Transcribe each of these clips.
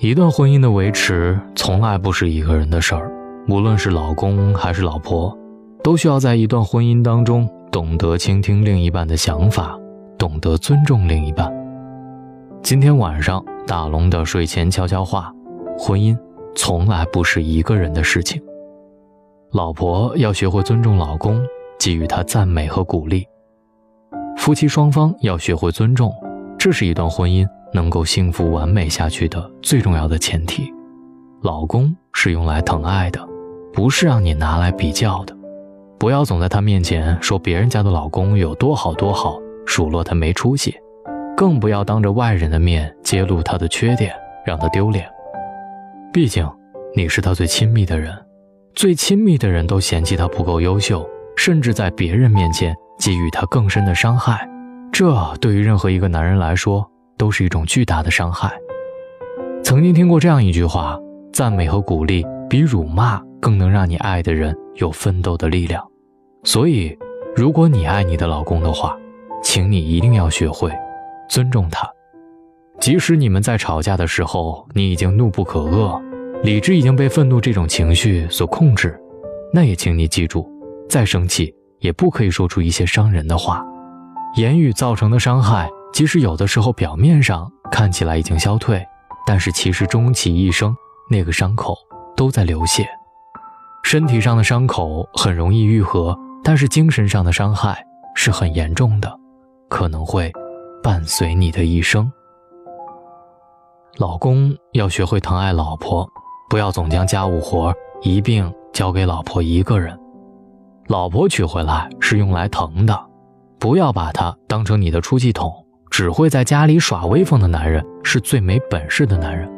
一段婚姻的维持从来不是一个人的事儿，无论是老公还是老婆，都需要在一段婚姻当中懂得倾听另一半的想法，懂得尊重另一半。今天晚上大龙的睡前悄悄话：婚姻从来不是一个人的事情。老婆要学会尊重老公，给予他赞美和鼓励。夫妻双方要学会尊重，这是一段婚姻能够幸福完美下去的最重要的前提。老公是用来疼爱的，不是让你拿来比较的。不要总在他面前说别人家的老公有多好多好，数落他没出息；更不要当着外人的面揭露他的缺点，让他丢脸。毕竟，你是他最亲密的人。最亲密的人都嫌弃他不够优秀，甚至在别人面前给予他更深的伤害，这对于任何一个男人来说都是一种巨大的伤害。曾经听过这样一句话：赞美和鼓励比辱骂更能让你爱的人有奋斗的力量。所以，如果你爱你的老公的话，请你一定要学会尊重他，即使你们在吵架的时候，你已经怒不可遏。理智已经被愤怒这种情绪所控制，那也请你记住，再生气也不可以说出一些伤人的话。言语造成的伤害，即使有的时候表面上看起来已经消退，但是其实终其一生，那个伤口都在流血。身体上的伤口很容易愈合，但是精神上的伤害是很严重的，可能会伴随你的一生。老公要学会疼爱老婆。不要总将家务活一并交给老婆一个人，老婆娶回来是用来疼的，不要把她当成你的出气筒。只会在家里耍威风的男人是最没本事的男人。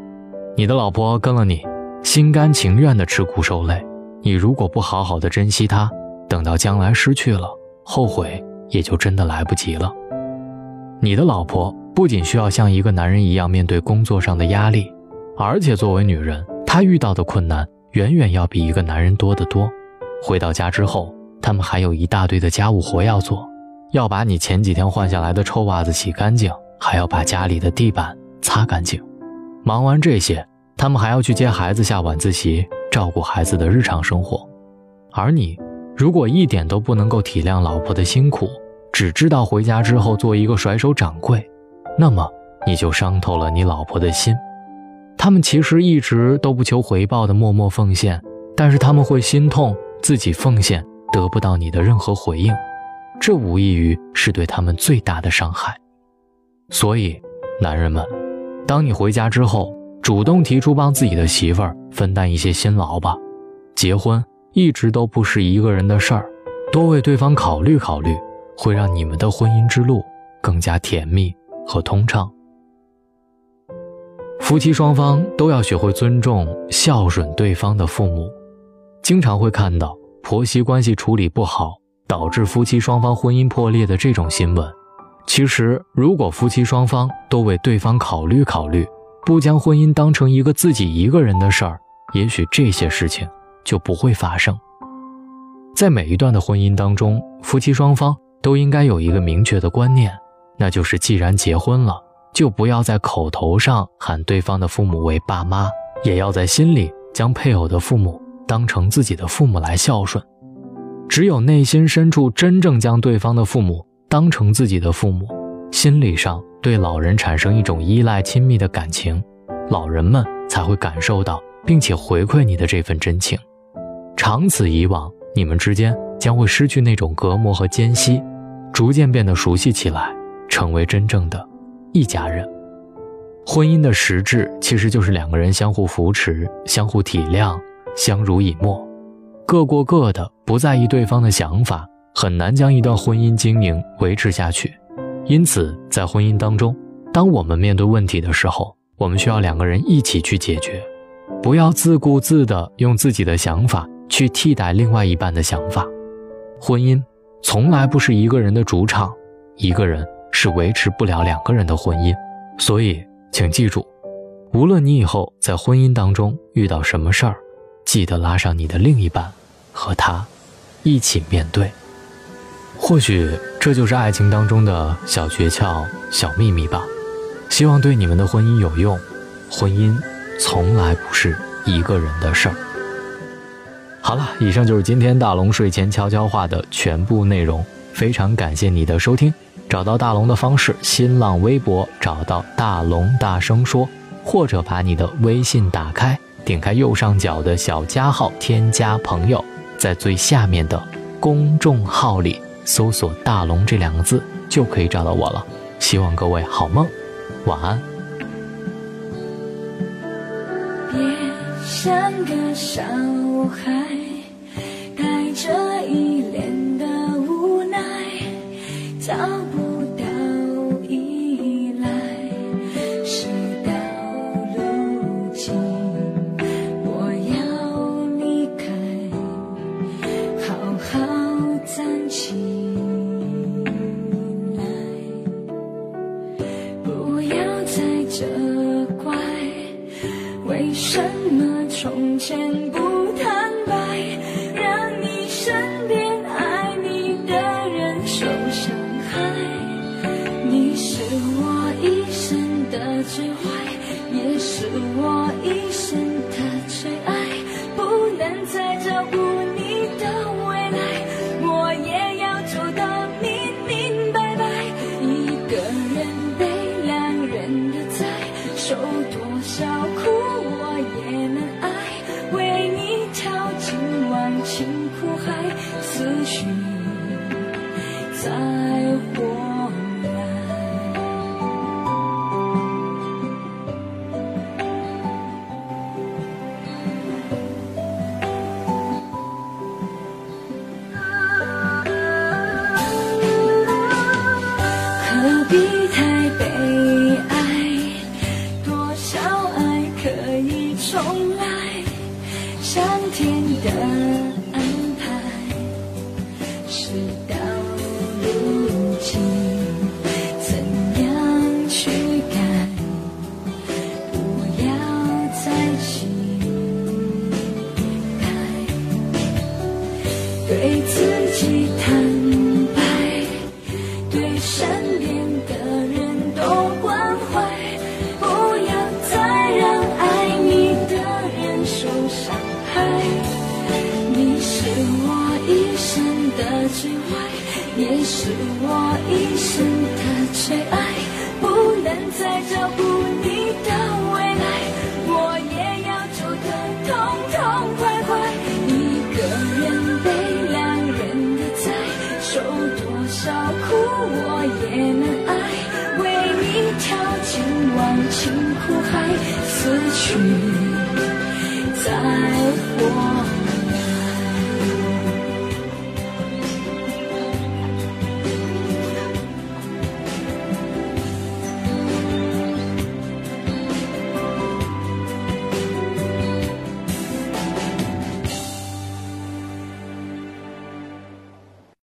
你的老婆跟了你，心甘情愿的吃苦受累，你如果不好好的珍惜她，等到将来失去了，后悔也就真的来不及了。你的老婆不仅需要像一个男人一样面对工作上的压力，而且作为女人。她遇到的困难远远要比一个男人多得多。回到家之后，他们还有一大堆的家务活要做，要把你前几天换下来的臭袜子洗干净，还要把家里的地板擦干净。忙完这些，他们还要去接孩子下晚自习，照顾孩子的日常生活。而你，如果一点都不能够体谅老婆的辛苦，只知道回家之后做一个甩手掌柜，那么你就伤透了你老婆的心。他们其实一直都不求回报的默默奉献，但是他们会心痛自己奉献得不到你的任何回应，这无异于是对他们最大的伤害。所以，男人们，当你回家之后，主动提出帮自己的媳妇儿分担一些辛劳吧。结婚一直都不是一个人的事儿，多为对方考虑考虑，会让你们的婚姻之路更加甜蜜和通畅。夫妻双方都要学会尊重、孝顺对方的父母。经常会看到婆媳关系处理不好，导致夫妻双方婚姻破裂的这种新闻。其实，如果夫妻双方都为对方考虑考虑，不将婚姻当成一个自己一个人的事儿，也许这些事情就不会发生。在每一段的婚姻当中，夫妻双方都应该有一个明确的观念，那就是既然结婚了。就不要在口头上喊对方的父母为爸妈，也要在心里将配偶的父母当成自己的父母来孝顺。只有内心深处真正将对方的父母当成自己的父母，心理上对老人产生一种依赖亲密的感情，老人们才会感受到并且回馈你的这份真情。长此以往，你们之间将会失去那种隔膜和间隙，逐渐变得熟悉起来，成为真正的。一家人，婚姻的实质其实就是两个人相互扶持、相互体谅、相濡以沫，各过各的，不在意对方的想法，很难将一段婚姻经营维持下去。因此，在婚姻当中，当我们面对问题的时候，我们需要两个人一起去解决，不要自顾自的用自己的想法去替代另外一半的想法。婚姻从来不是一个人的主场，一个人。是维持不了两个人的婚姻，所以请记住，无论你以后在婚姻当中遇到什么事儿，记得拉上你的另一半，和他一起面对。或许这就是爱情当中的小诀窍、小秘密吧。希望对你们的婚姻有用。婚姻从来不是一个人的事儿。好了，以上就是今天大龙睡前悄悄话的全部内容。非常感谢你的收听。找到大龙的方式：新浪微博找到大龙大声说，或者把你的微信打开，点开右上角的小加号，添加朋友，在最下面的公众号里搜索“大龙”这两个字，就可以找到我了。希望各位好梦，晚安。别像个小孩，什么从前不坦白，让你身边思绪再回来。何必太悲哀？多少爱可以重来？上天的对自己坦白。对身边的人都关怀，不要再让爱你的人受伤害。你是我一生的最爱，也是我一生的最爱。不能再照顾你苦我也能爱。为你跳进忘情苦海，死去再活